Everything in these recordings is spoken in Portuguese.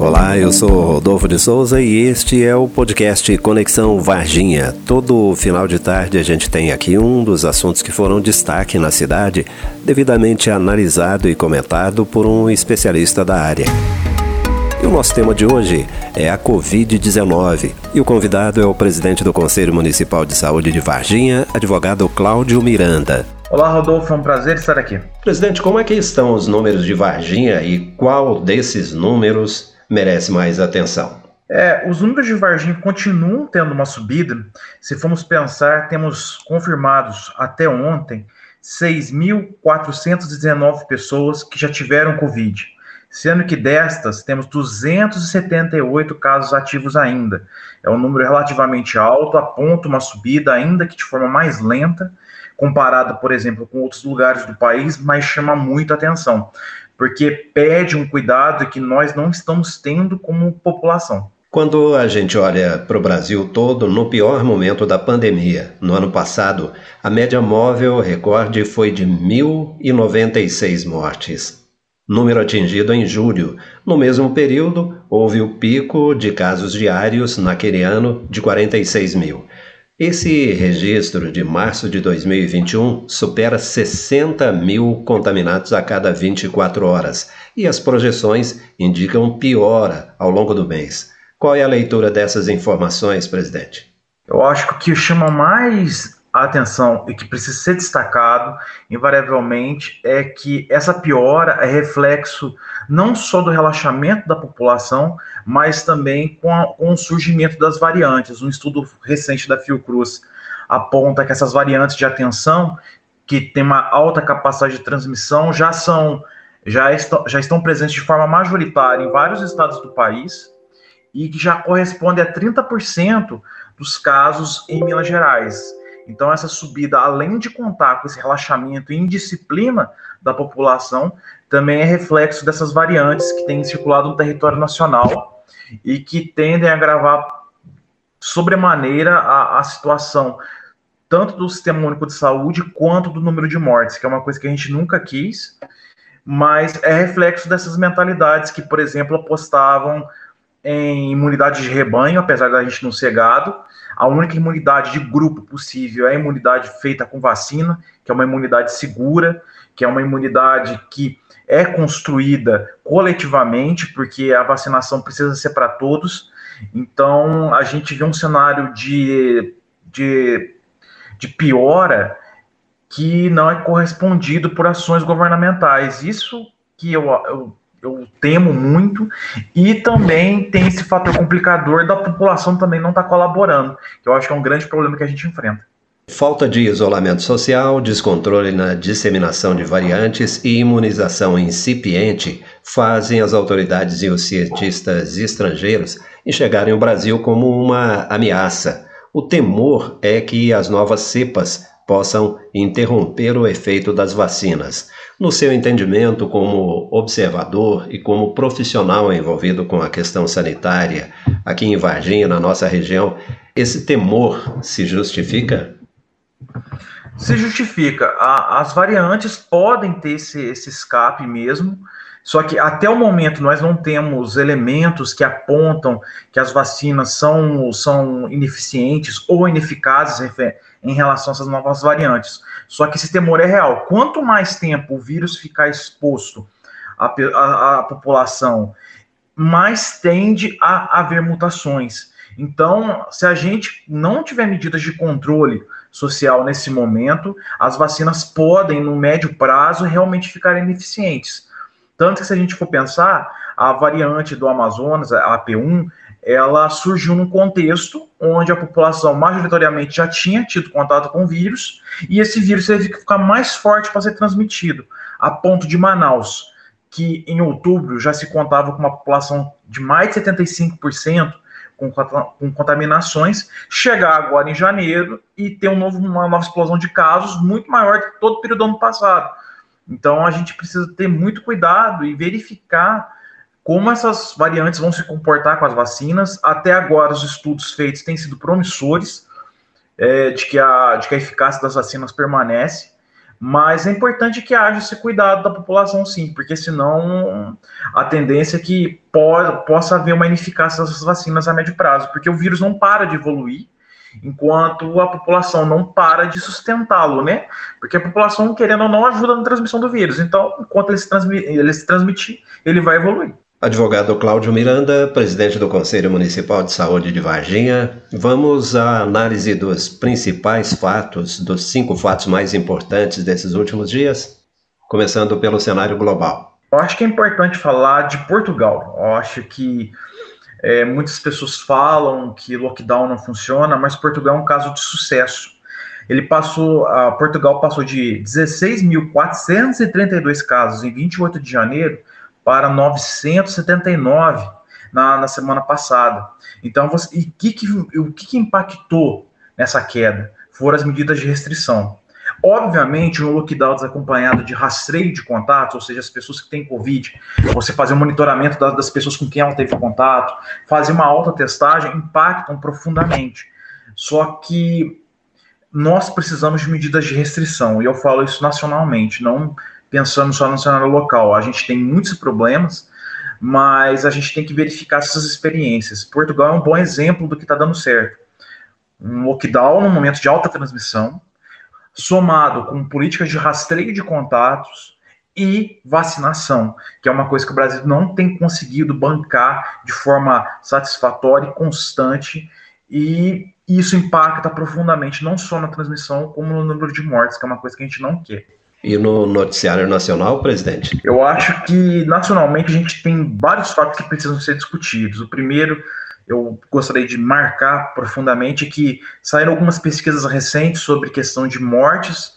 Olá, eu sou Rodolfo de Souza e este é o podcast Conexão Varginha. Todo final de tarde a gente tem aqui um dos assuntos que foram destaque na cidade, devidamente analisado e comentado por um especialista da área. E o nosso tema de hoje é a Covid-19. E o convidado é o presidente do Conselho Municipal de Saúde de Varginha, advogado Cláudio Miranda. Olá, Rodolfo, é um prazer estar aqui. Presidente, como é que estão os números de Varginha e qual desses números merece mais atenção? É, os números de Varginha continuam tendo uma subida. Se formos pensar, temos confirmados até ontem 6.419 pessoas que já tiveram Covid, sendo que destas temos 278 casos ativos ainda. É um número relativamente alto, aponta uma subida, ainda que de forma mais lenta, comparado, por exemplo, com outros lugares do país, mas chama muito atenção porque pede um cuidado que nós não estamos tendo como população. Quando a gente olha para o Brasil todo, no pior momento da pandemia, no ano passado, a média móvel recorde foi de 1.096 mortes. Número atingido em julho. No mesmo período, houve o pico de casos diários naquele ano de 46 mil. Esse registro de março de 2021 supera 60 mil contaminados a cada 24 horas e as projeções indicam piora ao longo do mês. Qual é a leitura dessas informações, presidente? Eu acho que o que chama mais a atenção e que precisa ser destacado, invariavelmente, é que essa piora é reflexo não só do relaxamento da população, mas também com, a, com o surgimento das variantes. Um estudo recente da Fiocruz aponta que essas variantes de atenção, que têm uma alta capacidade de transmissão, já são já estão, já estão presentes de forma majoritária em vários estados do país e que já corresponde a 30% dos casos em Minas Gerais. Então, essa subida, além de contar com esse relaxamento e indisciplina da população, também é reflexo dessas variantes que têm circulado no território nacional e que tendem a agravar sobremaneira a, a situação tanto do Sistema Único de Saúde quanto do número de mortes, que é uma coisa que a gente nunca quis, mas é reflexo dessas mentalidades que, por exemplo, apostavam em imunidade de rebanho, apesar da gente não ser gado. A única imunidade de grupo possível é a imunidade feita com vacina, que é uma imunidade segura, que é uma imunidade que é construída coletivamente, porque a vacinação precisa ser para todos. Então, a gente vê um cenário de, de, de piora que não é correspondido por ações governamentais. Isso que eu, eu, eu temo muito, e também tem esse fator complicador da população também não estar tá colaborando, que eu acho que é um grande problema que a gente enfrenta. Falta de isolamento social, descontrole na disseminação de variantes e imunização incipiente fazem as autoridades e os cientistas estrangeiros enxergarem o Brasil como uma ameaça. O temor é que as novas cepas possam interromper o efeito das vacinas. No seu entendimento, como observador e como profissional envolvido com a questão sanitária aqui em Varginha, na nossa região, esse temor se justifica? Se justifica. A, as variantes podem ter esse, esse escape mesmo, só que até o momento nós não temos elementos que apontam que as vacinas são, são ineficientes ou ineficazes em relação a essas novas variantes. Só que esse temor é real. Quanto mais tempo o vírus ficar exposto à, à, à população, mais tende a haver mutações. Então, se a gente não tiver medidas de controle social nesse momento, as vacinas podem, no médio prazo, realmente ficar ineficientes. Tanto que, se a gente for pensar, a variante do Amazonas, a AP1, ela surgiu num contexto onde a população majoritariamente já tinha tido contato com o vírus e esse vírus teve que ficar mais forte para ser transmitido, a ponto de Manaus, que em outubro já se contava com uma população de mais de 75%, com, com contaminações, chegar agora em janeiro e ter um novo, uma nova explosão de casos muito maior que todo o período do ano passado. Então a gente precisa ter muito cuidado e verificar como essas variantes vão se comportar com as vacinas. Até agora, os estudos feitos têm sido promissores é, de, que a, de que a eficácia das vacinas permanece, Mas é importante que haja esse cuidado da população, sim, porque senão a tendência é que possa haver uma ineficácia dessas vacinas a médio prazo, porque o vírus não para de evoluir enquanto a população não para de sustentá-lo, né? Porque a população, querendo ou não, ajuda na transmissão do vírus. Então, enquanto ele se, ele se transmitir, ele vai evoluir. Advogado Cláudio Miranda, presidente do Conselho Municipal de Saúde de Varginha, vamos à análise dos principais fatos, dos cinco fatos mais importantes desses últimos dias, começando pelo cenário global. Eu acho que é importante falar de Portugal. Eu acho que é, muitas pessoas falam que lockdown não funciona, mas Portugal é um caso de sucesso. Ele passou, a Portugal passou de 16.432 casos em 28 de janeiro para 979 na, na semana passada. Então, você, e que que, o que, que impactou nessa queda? Foram as medidas de restrição. Obviamente, um lockdown desacompanhado de rastreio de contatos, ou seja, as pessoas que têm Covid, você fazer um monitoramento das, das pessoas com quem ela teve contato, fazer uma alta testagem, impactam profundamente. Só que nós precisamos de medidas de restrição, e eu falo isso nacionalmente, não pensando só no cenário local. A gente tem muitos problemas, mas a gente tem que verificar essas experiências. Portugal é um bom exemplo do que está dando certo. Um lockdown no momento de alta transmissão, somado com políticas de rastreio de contatos e vacinação, que é uma coisa que o Brasil não tem conseguido bancar de forma satisfatória e constante, e isso impacta profundamente não só na transmissão, como no número de mortes, que é uma coisa que a gente não quer. E no noticiário nacional, presidente? Eu acho que nacionalmente a gente tem vários fatos que precisam ser discutidos. O primeiro, eu gostaria de marcar profundamente que saíram algumas pesquisas recentes sobre questão de mortes.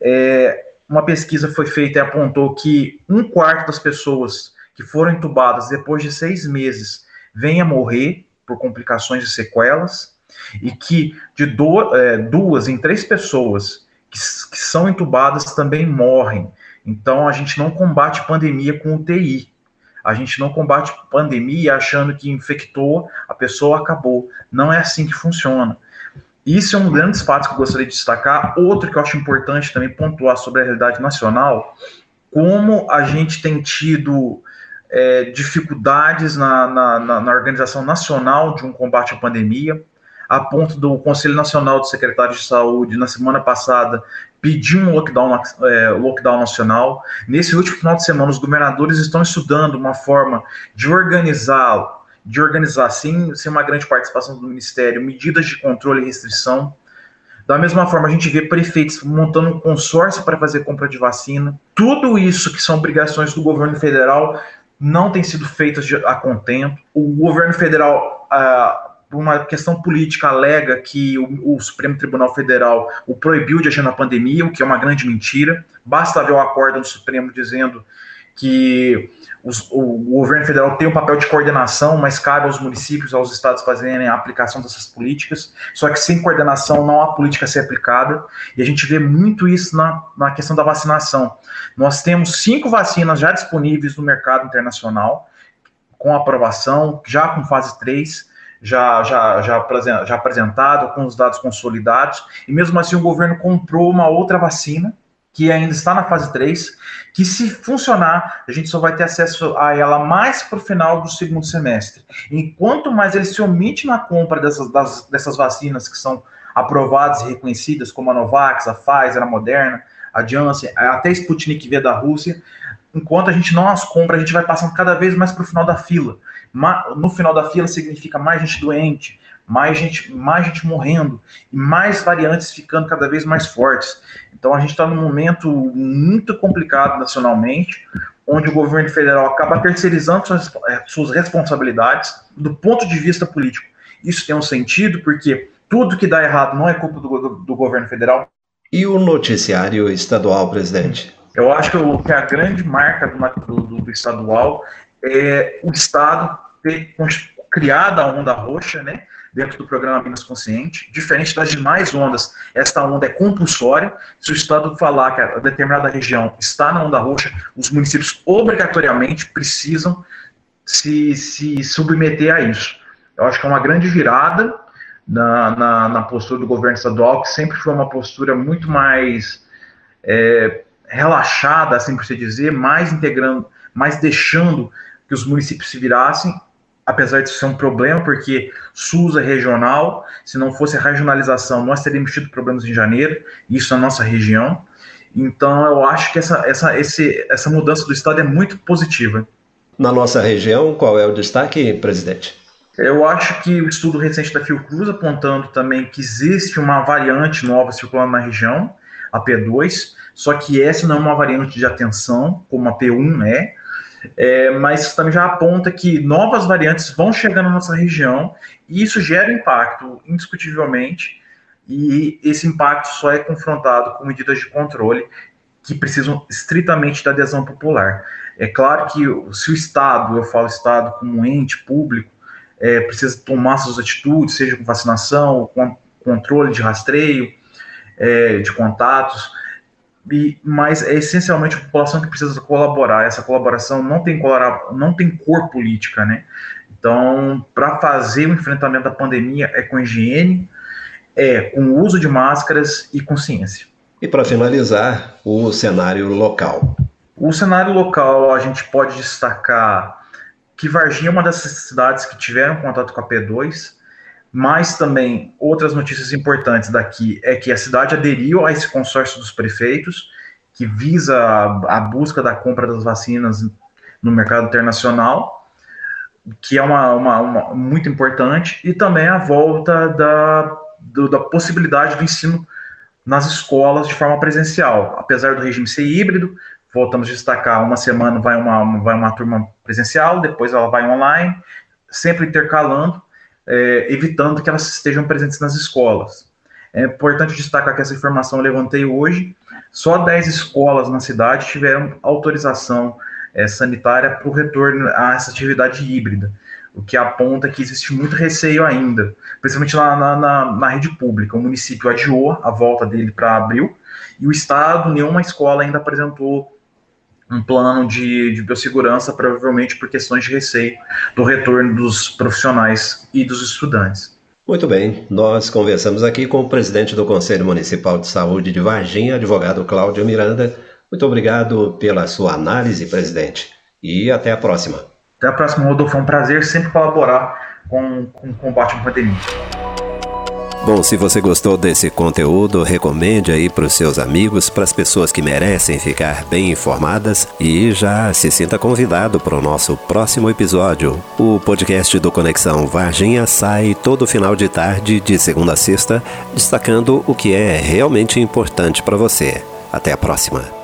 É, uma pesquisa foi feita e apontou que um quarto das pessoas que foram entubadas depois de seis meses vêm a morrer por complicações e sequelas, e que de do, é, duas em três pessoas que, que são entubadas também morrem. Então a gente não combate pandemia com UTI. A gente não combate pandemia achando que infectou, a pessoa acabou. Não é assim que funciona. Isso é um grande fato que eu gostaria de destacar. Outro que eu acho importante também pontuar sobre a realidade nacional, como a gente tem tido é, dificuldades na, na, na, organização nacional de um combate à pandemia a ponto do Conselho Nacional de Secretários de Saúde, na semana passada, pedir um lockdown, é, lockdown nacional. Nesse último final de semana, os governadores estão estudando uma forma de organizar, de organizar, sem, sem uma grande participação do Ministério, medidas de controle e restrição. Da mesma forma, a gente vê prefeitos montando um consórcio para fazer compra de vacina. Tudo isso que são obrigações do governo federal não tem sido feitas a contento. O governo federal, ah, uma questão política, alega que o, o, Supremo Tribunal Federal o proibiu de agir na pandemia, o que é uma grande mentira. Basta ver o acordo do Supremo dizendo que os, o, o, governo federal tem um papel de coordenação, mas cabe aos municípios, aos estados fazerem a aplicação dessas políticas. Só que sem coordenação não há política a ser aplicada. E a gente vê muito isso na, na questão da vacinação. Nós temos cinco vacinas já disponíveis no mercado internacional, com aprovação, já com fase 3 já, já, já, já apresentado, com os dados consolidados, e mesmo assim o governo comprou uma outra vacina, que ainda está na fase 3, que se funcionar, a gente só vai ter acesso a ela mais para o final do segundo semestre. Enquanto mais ele se omite na compra dessas, das, dessas vacinas que são aprovadas e reconhecidas, como a Novax, a Pfizer, a Moderna, a Janssen, até a Sputnik V da Rússia, enquanto a gente não as compra, a gente vai passando cada vez mais para o final da fila. No final da fila significa mais gente doente, mais gente, mais gente morrendo e mais variantes ficando cada vez mais fortes. Então a gente está num momento muito complicado nacionalmente, onde o governo federal acaba terceirizando suas, eh, suas responsabilidades do ponto de vista político. Isso tem um sentido porque tudo que dá errado não é culpa do, do, do governo federal. E o noticiário estadual, presidente? Eu acho que, a grande marca do, do, do estadual é o Estado ter criado a onda roxa, né, dentro do programa Minas Consciente, diferente das demais ondas, esta onda é compulsória, se o Estado falar que a determinada região está na onda roxa, os municípios obrigatoriamente precisam se, se submeter a isso. Eu acho que é uma grande virada na, na, na postura do governo estadual, que sempre foi uma postura muito mais é, relaxada, assim por se dizer, mais integrando, mais deixando que os municípios se virassem, apesar de ser um problema, porque SUS é regional, se não fosse a regionalização, nós teríamos tido problemas em janeiro, isso na nossa região. Então, eu acho que essa, essa, esse, essa mudança do Estado é muito positiva. Na nossa região, qual é o destaque, presidente? Eu acho que o estudo recente da Fiocruz apontando também que existe uma variante nova circulando na região, a P2, só que essa não é uma variante de atenção, como a P1 é, é, mas também já aponta que novas variantes vão chegar na nossa região e isso gera impacto, indiscutivelmente, e esse impacto só é confrontado com medidas de controle que precisam estritamente da adesão popular. É claro que se o Estado, eu falo Estado como um ente público, é, precisa tomar suas atitudes, seja com vacinação, com controle de rastreio, é, de contatos, e, mas é essencialmente a população que precisa colaborar. Essa colaboração não tem, não tem cor política, né? Então, para fazer o enfrentamento da pandemia é com higiene, é com o uso de máscaras e consciência. E para finalizar, o cenário local. O cenário local a gente pode destacar que Varginha é uma dessas cidades que tiveram contato com a P2, mas também outras notícias importantes daqui é que a cidade aderiu a esse consórcio dos prefeitos, que visa a, busca da compra das vacinas no mercado internacional, que é uma, uma, uma muito importante, e também a volta da, do, da possibilidade do ensino nas escolas de forma presencial. Apesar do regime ser híbrido, voltamos a destacar, uma semana vai uma, vai uma turma presencial, depois ela vai online, sempre intercalando, é, evitando que elas estejam presentes nas escolas. É importante destacar que essa informação eu levantei hoje, só 10 escolas na cidade tiveram autorização é, sanitária para o retorno a essa atividade híbrida, o que aponta que existe muito receio ainda, principalmente lá na, na, na rede pública. O município adiou a volta dele para abril, e o Estado, nenhuma escola ainda apresentou um plano de, de biossegurança, provavelmente por questões de receio do retorno dos profissionais e dos estudantes. Muito bem, nós conversamos aqui com o presidente do Conselho Municipal de Saúde de Varginha, advogado Cláudio Miranda. Muito obrigado pela sua análise, presidente, e até a próxima. Até a próxima, Rodolfo. É um prazer sempre colaborar com, com o combate à pandemia. Bom, se você gostou desse conteúdo, recomende aí para os seus amigos, para as pessoas que merecem ficar bem informadas e já se sinta convidado para o nosso próximo episódio. O podcast do Conexão Varginha sai todo final de tarde, de segunda a sexta, destacando o que é realmente importante para você. Até a próxima.